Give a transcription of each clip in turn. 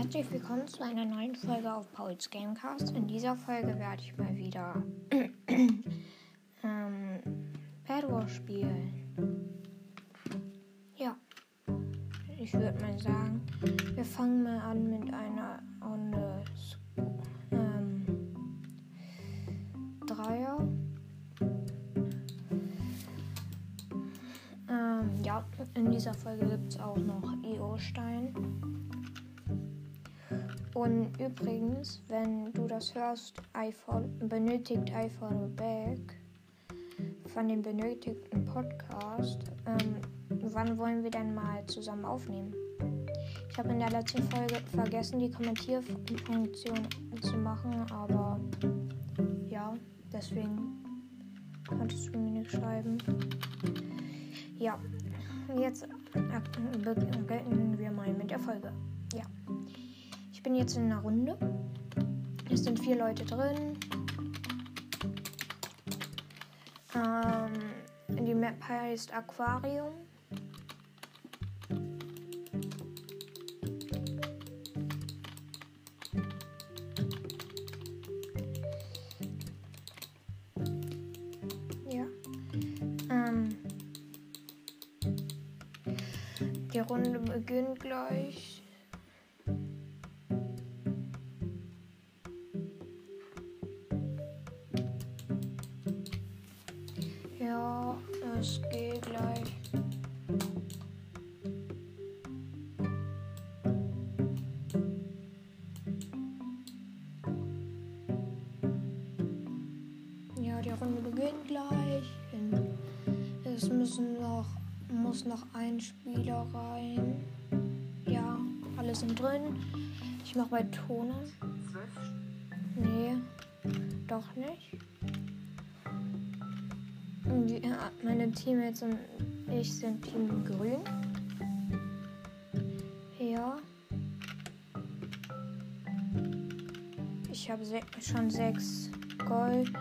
Herzlich willkommen zu einer neuen Folge auf Pauls Gamecast. In dieser Folge werde ich mal wieder ähm, Bad Wars spielen. Ja, ich würde mal sagen, wir fangen mal an mit einer Runde ähm, Dreier. Ähm, ja, in dieser Folge gibt es auch noch EO-Stein. Und übrigens, wenn du das hörst, I benötigt I follow back von dem benötigten Podcast, ähm, wann wollen wir denn mal zusammen aufnehmen? Ich habe in der letzten Folge vergessen, die Kommentierfunktion zu machen, aber ja, deswegen konntest du mir nicht schreiben. Ja, jetzt beginnen wir mal mit der Folge. Ja. Bin jetzt in einer Runde. Es sind vier Leute drin. Ähm, die Map heißt Aquarium. Es müssen noch, muss noch ein Spieler rein. Ja, alle sind drin. Ich mache bei Ton an. Nee, doch nicht. Die, ja, meine Teammates und ich sind Team Grün. Ja. Ich habe se schon sechs Gold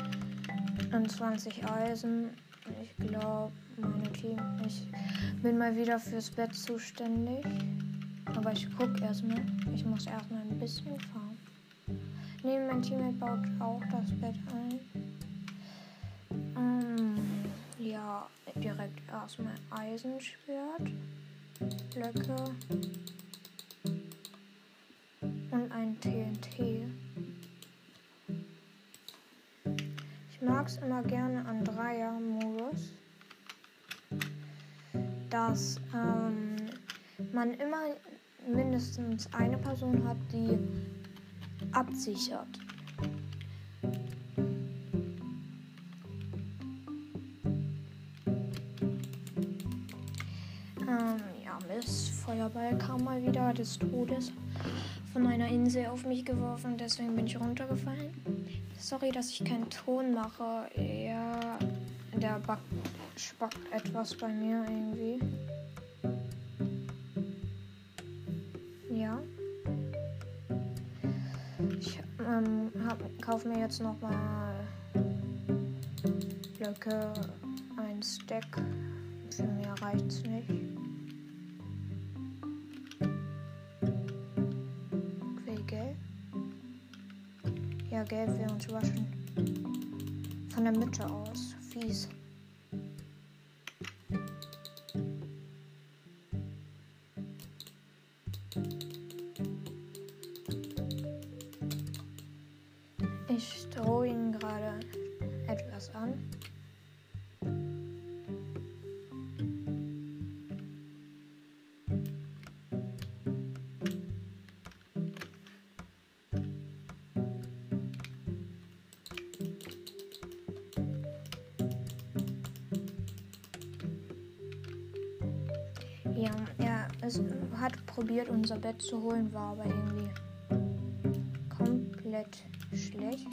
und 20 Eisen. Ich glaube, Team. Ich bin mal wieder fürs Bett zuständig. Aber ich gucke erstmal. Ich muss erstmal ein bisschen fahren. Nee, mein Teammate baut auch das Bett ein. Ähm, ja, direkt erstmal Eisenschwert, Blöcke und ein TNT. Ich mag es immer gerne an dass ähm, man immer mindestens eine Person hat, die absichert. Ähm, ja, Mist. Feuerball kam mal wieder des Todes von meiner Insel auf mich geworfen. Deswegen bin ich runtergefallen. Sorry, dass ich keinen Ton mache. Ja, der Bug spackt etwas bei mir irgendwie. Ja. Ich ähm, kaufe mir jetzt noch mal Blöcke, ein Stack. Für mehr reicht's nicht. Okay, gelb. Ja, gelb wäre uns waschen. Von der Mitte aus. Fies. Probiert, unser Bett zu holen, war aber irgendwie komplett schlecht.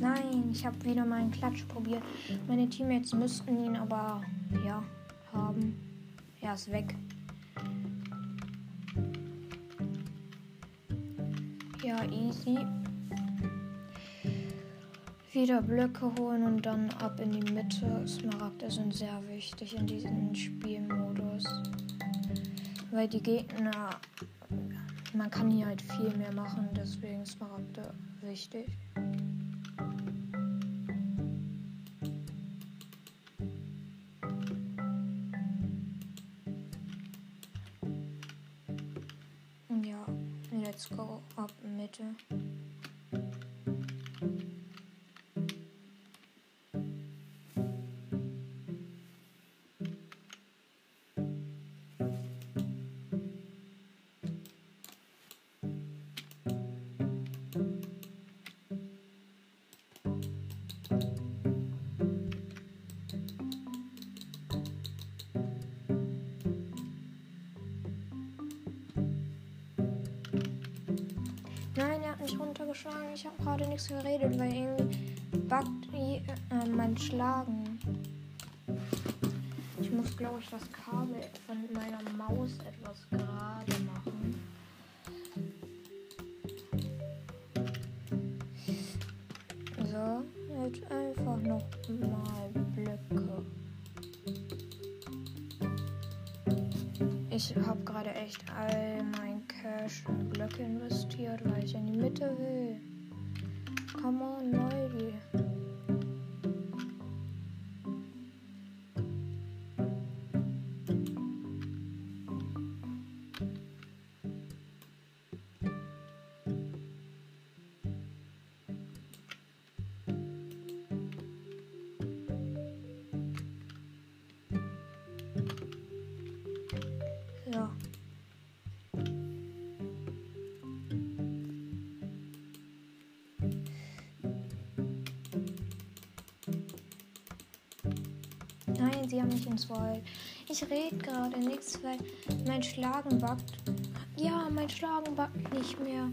Nein, ich habe wieder meinen Klatsch probiert. Meine Teammates müssten ihn aber, ja, haben. Er ist weg. Ja, easy. Wieder Blöcke holen und dann ab in die Mitte. Smaragde sind sehr wichtig in diesem Spielmodus. Weil die Gegner, man kann hier halt viel mehr machen, deswegen Smaragde wichtig. Ja, let's go ab Mitte. Nein, er hat mich runtergeschlagen. Ich habe gerade nichts geredet, weil irgendwie buggt äh, mein Schlagen. Ich muss, glaube ich, das Kabel von meiner Maus etwas gerade machen. So, jetzt einfach noch mal Blöcke. Ich habe gerade echt all sie haben mich ins Wald. Ich rede gerade nichts, weil mein Schlagen backt. Ja, mein Schlagen backt nicht mehr.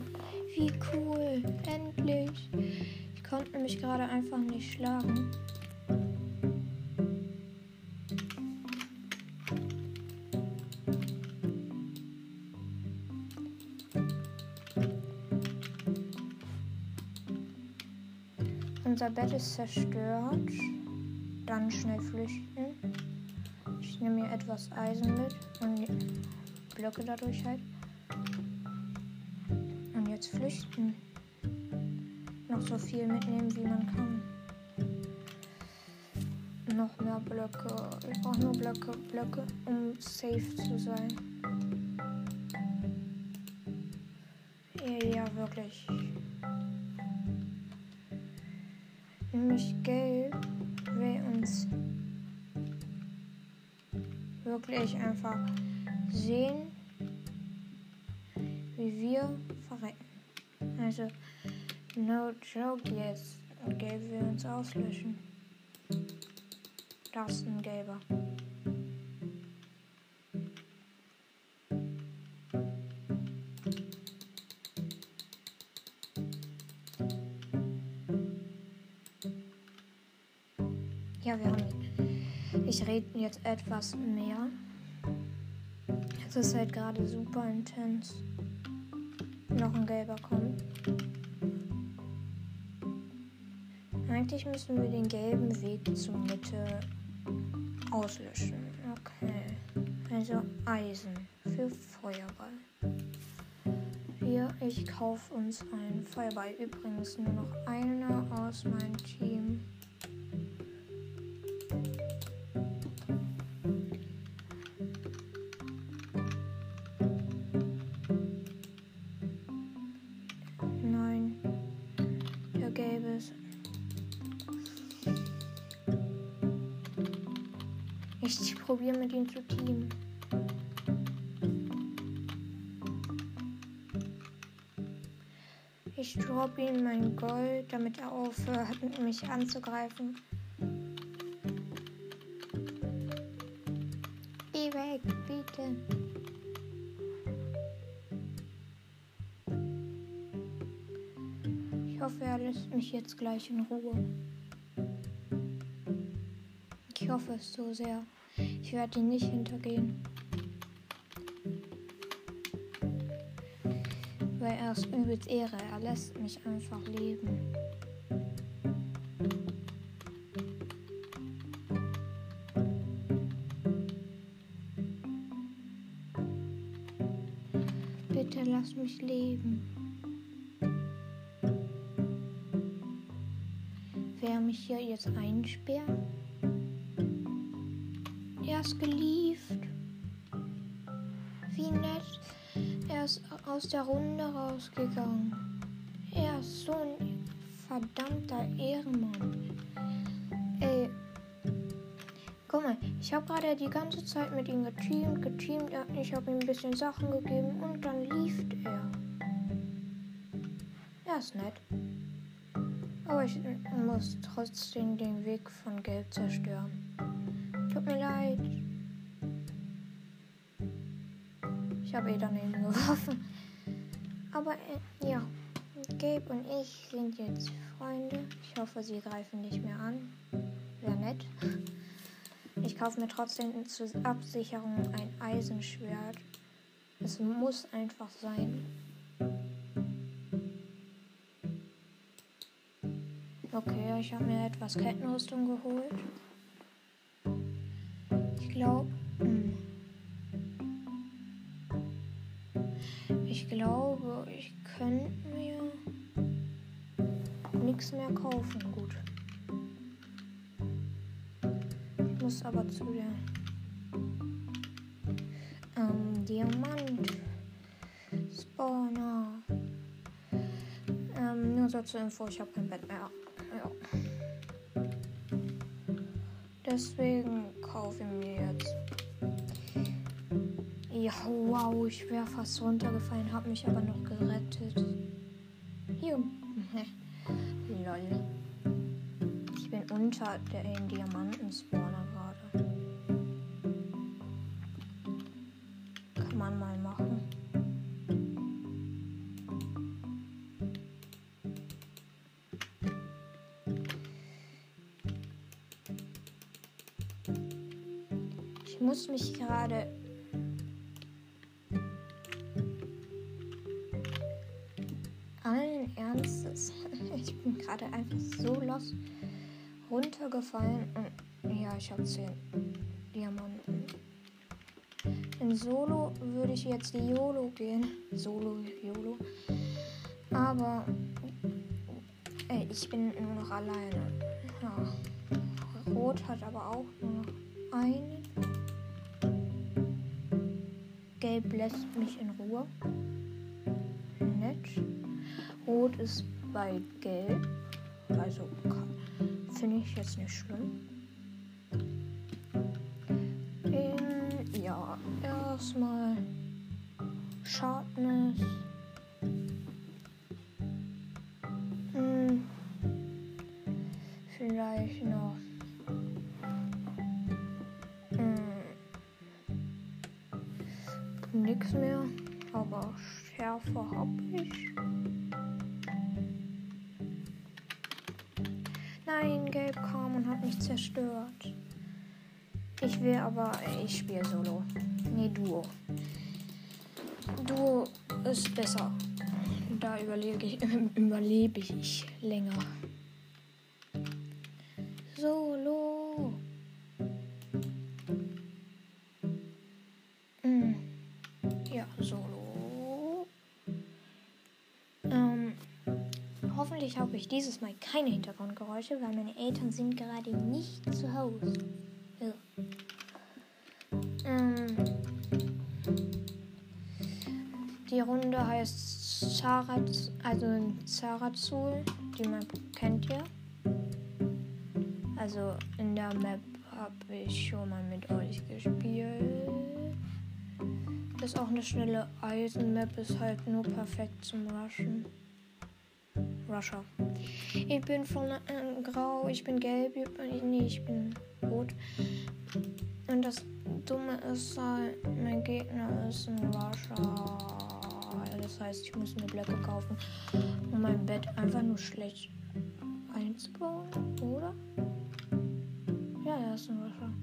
Wie cool. Endlich. Ich konnte mich gerade einfach nicht schlagen. Unser Bett ist zerstört. Dann schnell flüchten. Etwas Eisen mit und Blöcke dadurch halt. Und jetzt flüchten. Noch so viel mitnehmen, wie man kann. Noch mehr Blöcke. Ich brauche nur Blöcke, Blöcke, um safe zu sein. Ja, wirklich. Nämlich gelb will uns wirklich einfach sehen, wie wir verrecken. Also, no joke jetzt. Gelb will uns auslöschen. Das ist ein gelber. Rede jetzt etwas mehr. Es ist halt gerade super intens. Noch ein gelber kommt. Eigentlich müssen wir den gelben Weg zur Mitte auslöschen. Okay. Also Eisen für Feuerball. Hier, ich kaufe uns einen Feuerball. Übrigens nur noch einer aus meinem Team. Probiere mit ihm zu teamen. Ich drop ihm mein Gold, damit er aufhört, mich anzugreifen. Geh weg, bitte. Ich hoffe, er lässt mich jetzt gleich in Ruhe. Ich hoffe es so sehr. Ich werde ihn nicht hintergehen. Weil er ist übelst Ehre. Er lässt mich einfach leben. Bitte lass mich leben. Wer mich hier jetzt einsperrt? Er ist geliebt. Wie nett. Er ist aus der Runde rausgegangen. Er ist so ein verdammter Ehrenmann. Ey. Guck mal, ich habe gerade die ganze Zeit mit ihm geteamt, geteamt. Ich habe ihm ein bisschen Sachen gegeben und dann lief er. Er ist nett. Aber ich muss trotzdem den Weg von Gelb zerstören. Tut mir leid. Ich habe eh daneben geworfen. Aber äh, ja, Gabe und ich sind jetzt Freunde. Ich hoffe, sie greifen nicht mehr an. Wäre nett. Ich kaufe mir trotzdem zur Absicherung ein Eisenschwert. Es muss einfach sein. Okay, ich habe mir etwas Kettenrüstung geholt. Ich glaube. Hm. Ich glaube, ich könnte mir nichts mehr kaufen. Gut. Ich muss aber zu der ähm, Diamant Spawner. Ähm, nur so zur Info, ich habe kein Bett mehr. Ja. Deswegen kaufe ich mir jetzt. Ja, wow, ich wäre fast runtergefallen, habe mich aber noch gerettet. Hier. Lol. Ich bin unter der Diamanten-Spawner runtergefallen und ja, ich habe 10 Diamanten. In Solo würde ich jetzt die YOLO gehen. Solo, YOLO. Aber ey, ich bin nur noch alleine. Ja. Rot hat aber auch nur noch einen. Gelb lässt mich in Ruhe. Nett. Rot ist bei Gelb. Also finde ich jetzt nicht schlimm. Ähm, ja, erstmal Sharpness. Ich spiele Solo. Nee, Duo. Duo ist besser. Da überlebe ich, überlebe ich länger. Solo. Hm. Ja, Solo. Ähm, hoffentlich habe ich dieses Mal keine Hintergrundgeräusche, weil meine Eltern sind gerade nicht zu Hause. Zaraz, also Zarazul. Die Map kennt ihr. Also in der Map habe ich schon mal mit euch gespielt. Ist auch eine schnelle Eisen-Map, ist halt nur perfekt zum Rushen. Rusher. Ich bin von äh, grau, ich bin gelb, ich bin, nee, ich bin rot. Und das Dumme ist halt, mein Gegner ist ein Rusher. Das heißt, ich muss mir Blöcke kaufen, um mein Bett einfach nur schlecht einzubauen, oder? Ja, er ist ein Rusher.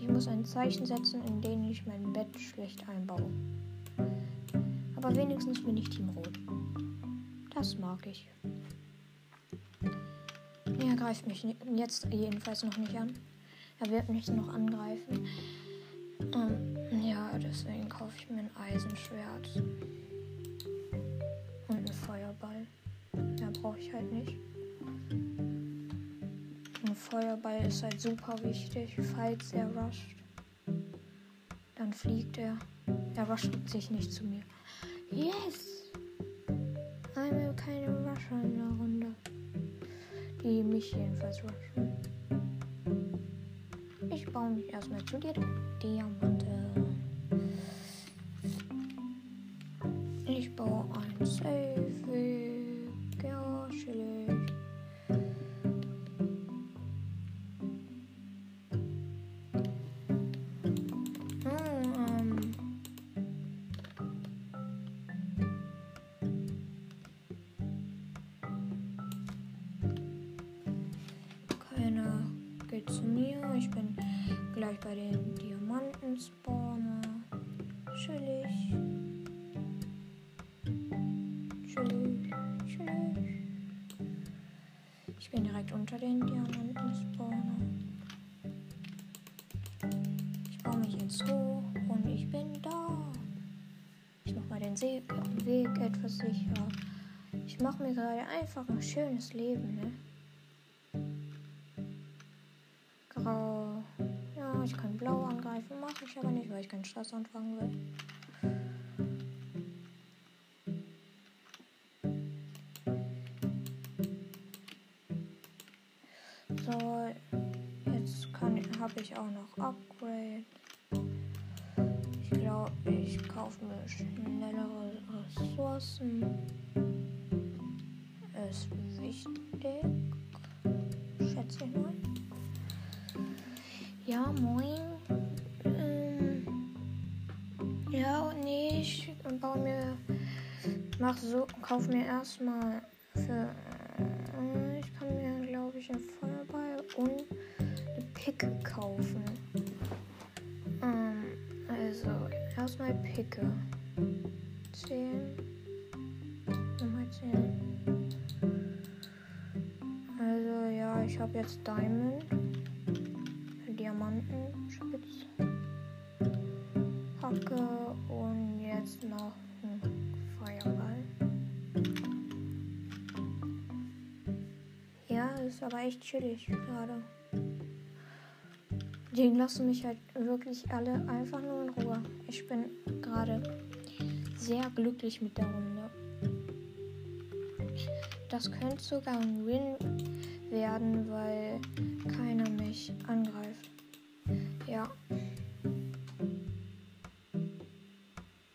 Ich muss ein Zeichen setzen, in dem ich mein Bett schlecht einbaue. Aber wenigstens bin ich Team Rot. Das mag ich. Er greift mich jetzt jedenfalls noch nicht an. Er wird mich noch angreifen. Ähm, ja, deswegen kaufe ich mir ein Eisenschwert. Und ein Feuerball. Ja, brauche ich halt nicht. Ein Feuerball ist halt super wichtig, falls er rusht. Dann fliegt er. Er rusht sich nicht zu mir. Yes! Einmal keine Rusher in der Runde. Die mich jedenfalls rushen. Ich baue mich erstmal zu dir. Diamante. Ich baue ein Safe. Ja, chillig. Sicher. Ich mache mir gerade einfach ein schönes Leben, ne? Grau. Ja, ich kann blau angreifen, mache ich aber nicht, weil ich keinen Stress anfangen will. So, jetzt habe ich auch noch Upgrade. Glaube, ich kaufe mir schnellere Ressourcen. Ist wichtig. Schätze ich mal. Ja, moin. Ähm, ja, nee, ich baue mir. Mach so, kauf mir erstmal Picke. 10. Nochmal 10. Also, ja, ich habe jetzt Diamond. Diamanten, Spitz, Hacke und jetzt noch ein Feuerball. Ja, ist aber echt chillig gerade. Die lassen mich halt wirklich alle einfach nur in Ruhe. Ich bin gerade sehr glücklich mit der Runde. Das könnte sogar ein Win werden, weil keiner mich angreift. Ja.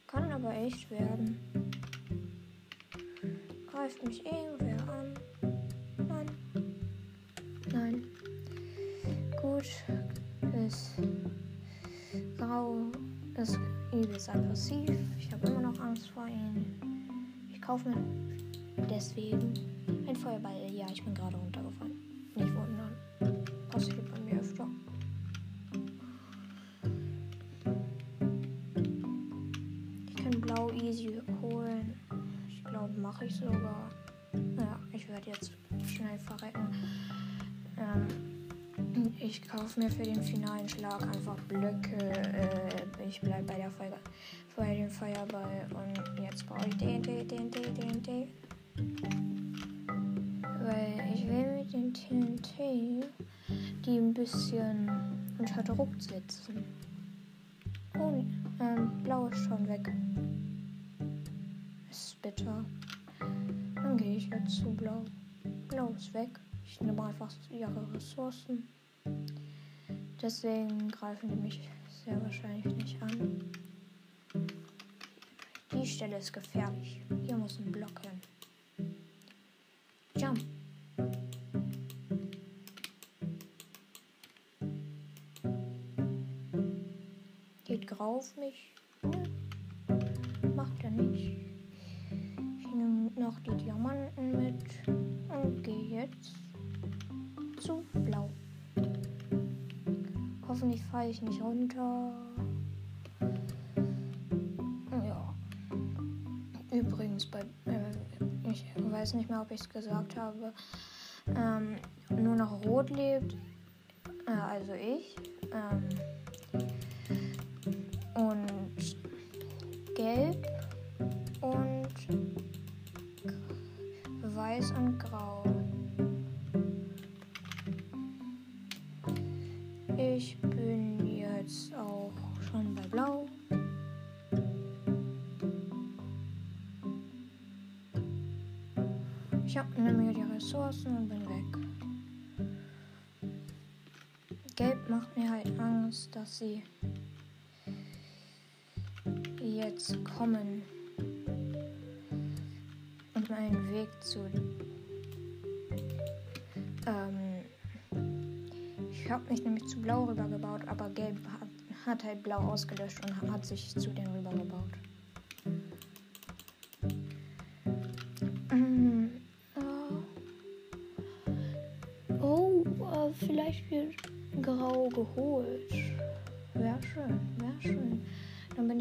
Kann aber echt werden. Greift mich irgendwer aggressiv. Ich habe immer noch Angst vor ihnen. Ich kaufe mir deswegen ein Feuerball. Ja, ich bin gerade runtergefallen. Nicht wundern. Passiert bei mir öfter. Ich kann blau easy holen. Ich glaube, mache ich sogar. Ja, ich werde jetzt schnell verrecken. Ähm, ich kaufe mir für den finalen Schlag einfach Blöcke. Äh, ich bleibe bei der Feuer, bei dem Feuerball und jetzt brauche ich TNT, TNT, TNT. Weil ich will mit den TNT die ein bisschen unter Druck setzen. Oh, ähm, blau ist schon weg. Ist bitter. Dann gehe ich jetzt zu blau. Blau ist weg. Ich nehme einfach ihre Ressourcen. Deswegen greifen die mich sehr wahrscheinlich nicht an. Die Stelle ist gefährlich. Hier muss ein Block hin. Jump. Geht grau auf mich? Nö. Macht er nicht. Ich nehme noch die Diamanten mit und gehe jetzt zu blau. Hoffentlich falle ich nicht runter. Ja. Übrigens, bei, äh, ich weiß nicht mehr, ob ich es gesagt habe, ähm, nur noch rot lebt. Äh, also ich. Ähm, Ressourcen und bin weg. Gelb macht mir halt Angst, dass sie jetzt kommen und meinen Weg zu. Ähm, ich habe mich nämlich zu blau rübergebaut, aber gelb hat, hat halt blau ausgelöscht und hat sich zu den rübergebaut.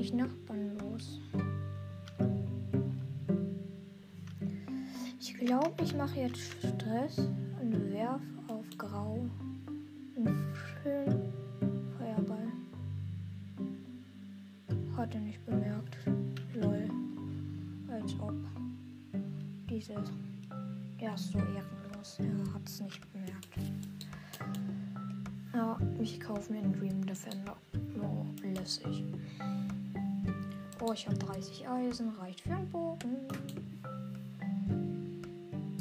Dann bin ich nachbarnlos. Ich glaube, ich mache jetzt Stress und werf auf grau einen schönen Feuerball. Hat er nicht bemerkt. Lol. Als ob. Dieses. Der ist so ehrenlos. Er hat es nicht bemerkt. Ja, ich kaufe mir einen Dream Defender. Oh, lässig. Oh, ich habe 30 Eisen, reicht für einen Bogen.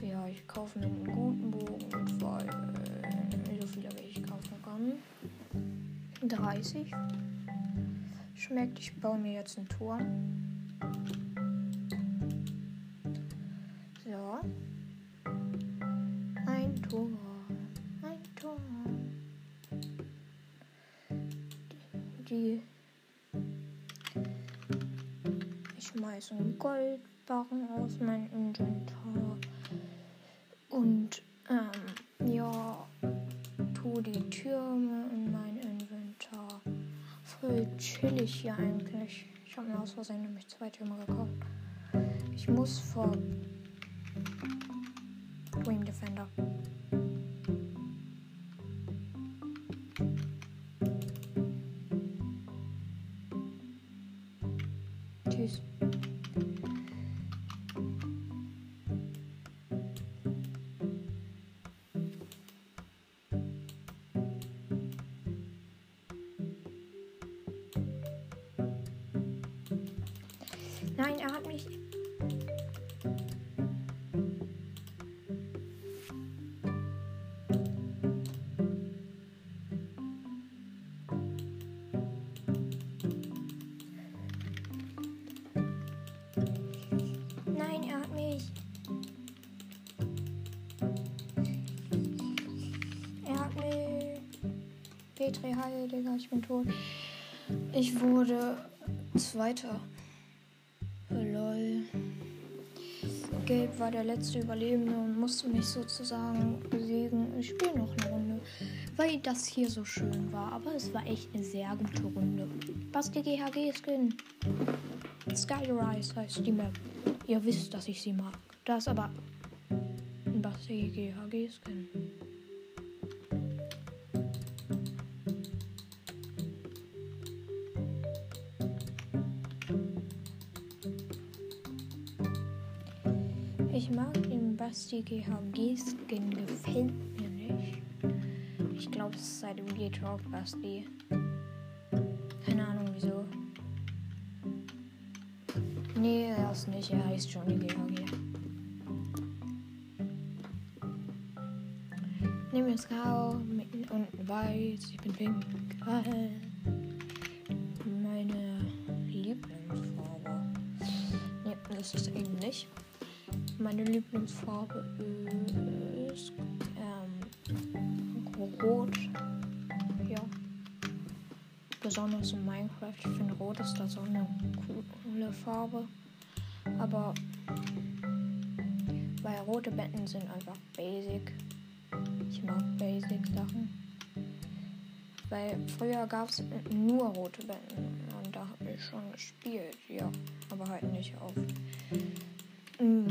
Ja, ich kaufe mir einen guten Bogen, weil äh, so viele wie ich kaufen kann. 30. Schmeckt, ich baue mir jetzt einen Turm. Aus Versehen nämlich zwei Türme gekauft. Ich muss vor Dream Defender. Petri, hi, Digga, ich bin tot. Ich wurde Zweiter. Lol. Gelb war der letzte Überlebende und musste mich sozusagen besiegen. Ich spiele noch eine Runde, weil das hier so schön war. Aber es war echt eine sehr gute Runde. Basti GHG Skin. Skyrise heißt die Map. Ihr wisst, dass ich sie mag. Das ist aber ein Basti GHG Ich mag den Basti GHG Skin, gefällt mir nicht. Ich glaube, es ist seit dem G-Talk Basti. Keine Ahnung wieso. Nee, er ist nicht, er heißt Johnny GHG. Nehmen wir Grau, mitten unten weiß, ich bin pink. Lieblingsfarbe ist ähm, rot. Ja. Besonders in Minecraft. Ich finde rot ist da so eine coole Farbe. Aber weil rote Betten sind einfach basic. Ich mag basic Sachen. Weil früher gab es nur rote Betten und da habe ich schon gespielt, ja. Aber halt nicht auf. Mm,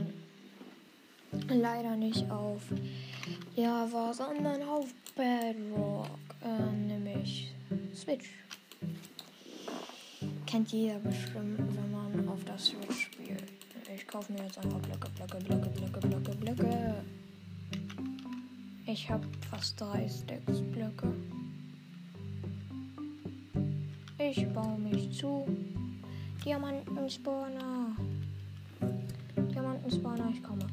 leider nicht auf Java, sondern auf Bedrock, äh, nämlich Switch. kennt jeder bestimmt, wenn man auf das Switch spielt. Ich kaufe mir jetzt einfach Blöcke, Blöcke, Blöcke, Blöcke, Blöcke, Blöcke. Ich habe fast drei Stacks Blöcke. Ich baue mich zu. Diamanten-Spawner. Diamanten-Spawner, ich komme.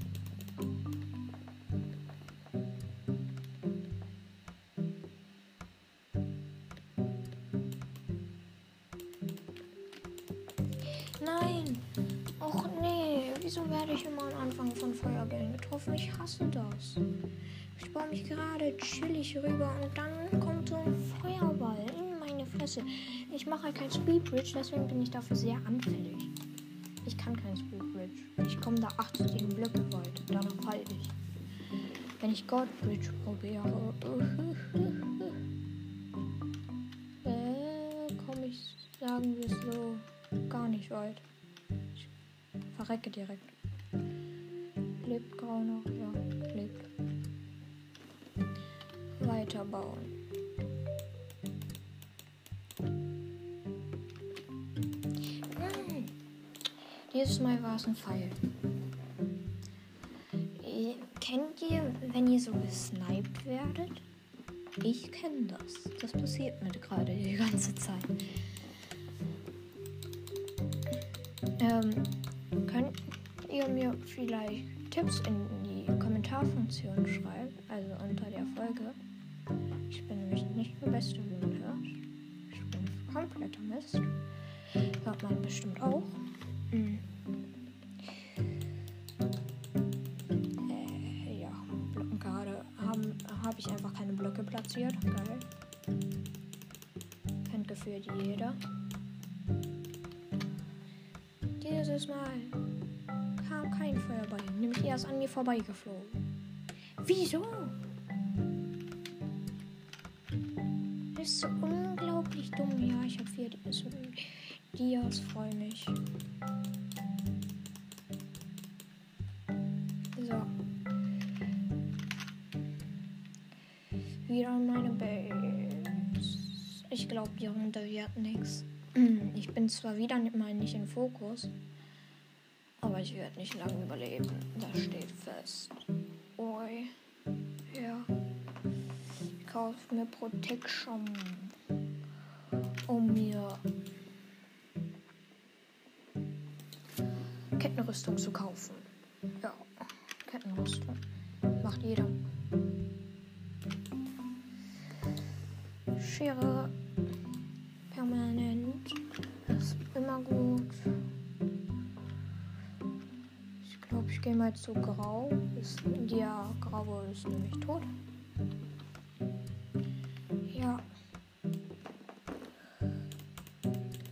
Wieso werde ich immer am Anfang von Feuerbällen getroffen? Ich hasse das. Ich baue mich gerade chillig rüber und dann kommt so ein Feuerball in meine Fresse. Ich mache halt kein Speedbridge, deswegen bin ich dafür sehr anfällig. Ich kann kein Speedbridge. Ich komme da 18 Blöcke weit. Danach falle ich. Wenn ich Godbridge probiere, verrecke direkt. Lebt grau noch? Ja, lebt. Weiterbauen. Hm. Dieses Mal war es ein Pfeil. Äh, Kennt ihr, wenn ihr so gesniped werdet? Ich kenne das. Das passiert mir gerade die ganze Zeit. Ähm, könnt ihr mir vielleicht Tipps in die Kommentarfunktion schreiben? Also unter der Folge. Ich bin nämlich nicht der Beste, wie man hört. Ich bin kompletter Mist. Hört man bestimmt auch. Hm. Vorbeigeflogen. Wieso? Das ist so unglaublich dumm. Ja, ich habe vier Dias. Dias, freue mich. So. Wieder meine Base. Ich glaube, die Runde wird nichts. Ich bin zwar wieder mal nicht in Fokus, aber ich werde nicht lange überleben. Das steht fest. Ui. Ja. Ich kaufe mir Protection. Um mir Kettenrüstung zu kaufen. Ja. Kettenrüstung. Macht jeder. Schere mal zu Grau. Ist, der Graue ist nämlich tot. Ja.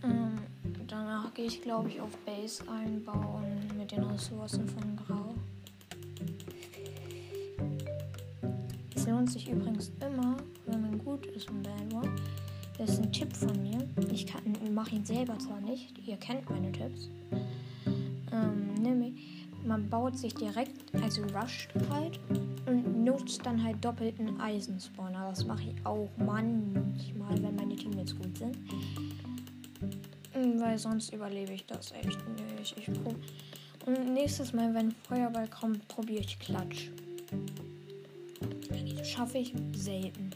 Ähm, danach gehe ich, glaube ich, auf Base einbauen mit den Ressourcen von Grau. Es lohnt sich übrigens immer, wenn man gut ist im Bad War. Das ist ein Tipp von mir. Ich mache ihn selber zwar nicht, ihr kennt meine Tipps. Man baut sich direkt, also rusht halt und nutzt dann halt doppelten Eisenspawner. Das mache ich auch manchmal, wenn meine Teammates gut sind. Weil sonst überlebe ich das echt nicht. Ich und nächstes Mal, wenn Feuerball kommt, probiere ich Klatsch. Schaffe ich selten.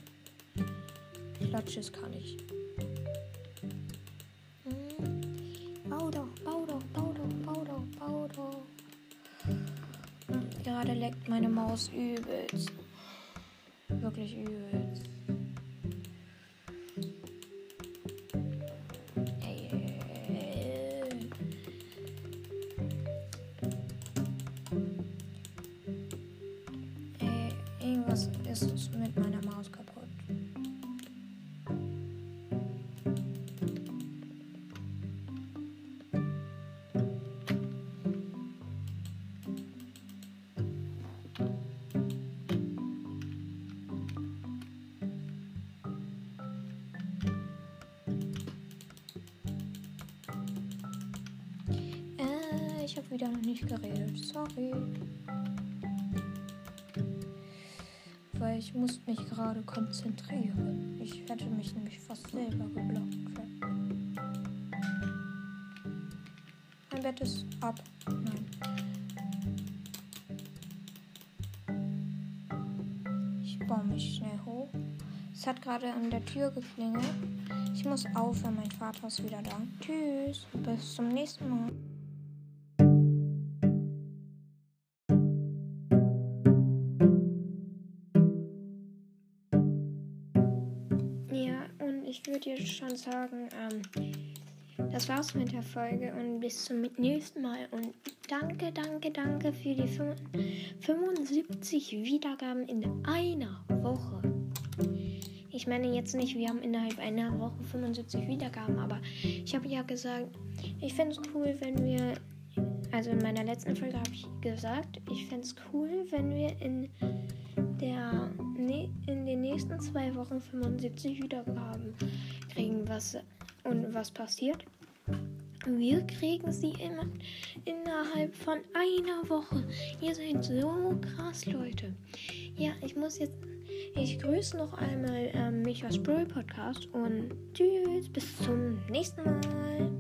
Klatsches kann ich. Leckt meine Maus übelst. Wirklich übelst. Ey, irgendwas ist mit meiner Maus kaputt. Geredet. Sorry. Weil ich muss mich gerade konzentrieren. Ich hätte mich nämlich fast selber geblockt. Mein Bett ist ab. Nein. Ich baue mich schnell hoch. Es hat gerade an der Tür geklingelt. Ich muss aufhören, mein Vater ist wieder da. Tschüss, bis zum nächsten Mal. Ich würde jetzt schon sagen, ähm, das war's mit der Folge und bis zum nächsten Mal. Und danke, danke, danke für die 75 Wiedergaben in einer Woche. Ich meine jetzt nicht, wir haben innerhalb einer Woche 75 Wiedergaben, aber ich habe ja gesagt, ich fände es cool, wenn wir, also in meiner letzten Folge habe ich gesagt, ich fände es cool, wenn wir in der in den nächsten zwei Wochen 75 Wiedergaben kriegen, was und was passiert. Wir kriegen sie immer innerhalb von einer Woche. Ihr seid so krass, Leute. Ja, ich muss jetzt. Ich grüße noch einmal ähm, Michas Brawl Podcast und tschüss, bis zum nächsten Mal.